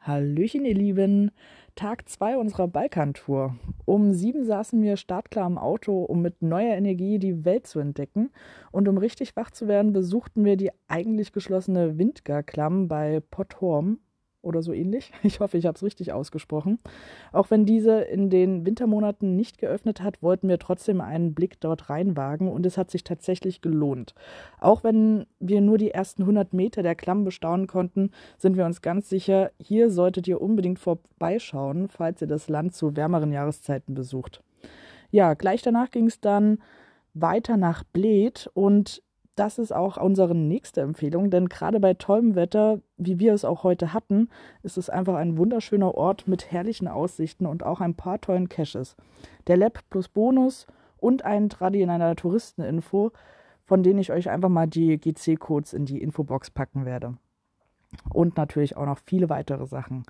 Hallöchen, ihr Lieben. Tag 2 unserer Balkantour. Um sieben saßen wir startklar im Auto, um mit neuer Energie die Welt zu entdecken. Und um richtig wach zu werden, besuchten wir die eigentlich geschlossene Windgar-Klamm bei Potthorm oder so ähnlich. Ich hoffe, ich habe es richtig ausgesprochen. Auch wenn diese in den Wintermonaten nicht geöffnet hat, wollten wir trotzdem einen Blick dort reinwagen und es hat sich tatsächlich gelohnt. Auch wenn wir nur die ersten 100 Meter der Klamm bestaunen konnten, sind wir uns ganz sicher, hier solltet ihr unbedingt vorbeischauen, falls ihr das Land zu wärmeren Jahreszeiten besucht. Ja, gleich danach ging es dann weiter nach Bled und das ist auch unsere nächste Empfehlung, denn gerade bei tollem Wetter, wie wir es auch heute hatten, ist es einfach ein wunderschöner Ort mit herrlichen Aussichten und auch ein paar tollen Caches. Der Lab plus Bonus und ein Tradi in einer Touristeninfo, von denen ich euch einfach mal die GC-Codes in die Infobox packen werde. Und natürlich auch noch viele weitere Sachen.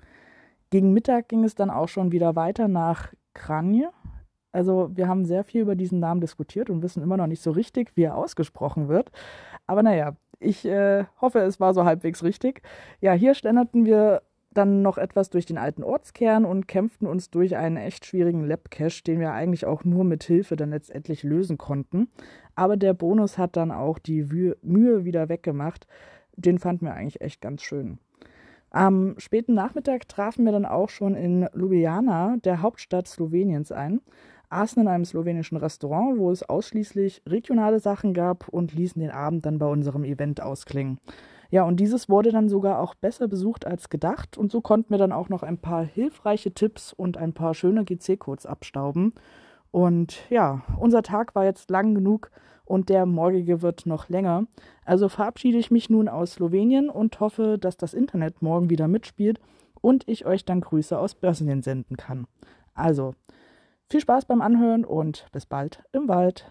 Gegen Mittag ging es dann auch schon wieder weiter nach Kranje also wir haben sehr viel über diesen Namen diskutiert und wissen immer noch nicht so richtig, wie er ausgesprochen wird. Aber naja, ich äh, hoffe, es war so halbwegs richtig. Ja, hier schlenderten wir dann noch etwas durch den alten Ortskern und kämpften uns durch einen echt schwierigen Lab-Cache, den wir eigentlich auch nur mit Hilfe dann letztendlich lösen konnten. Aber der Bonus hat dann auch die Mühe wieder weggemacht. Den fanden wir eigentlich echt ganz schön. Am späten Nachmittag trafen wir dann auch schon in Ljubljana, der Hauptstadt Sloweniens, ein aßen in einem slowenischen Restaurant, wo es ausschließlich regionale Sachen gab und ließen den Abend dann bei unserem Event ausklingen. Ja, und dieses wurde dann sogar auch besser besucht als gedacht und so konnten wir dann auch noch ein paar hilfreiche Tipps und ein paar schöne GC-Codes abstauben. Und ja, unser Tag war jetzt lang genug und der morgige wird noch länger. Also verabschiede ich mich nun aus Slowenien und hoffe, dass das Internet morgen wieder mitspielt und ich euch dann Grüße aus Börsenien senden kann. Also, viel Spaß beim Anhören und bis bald im Wald.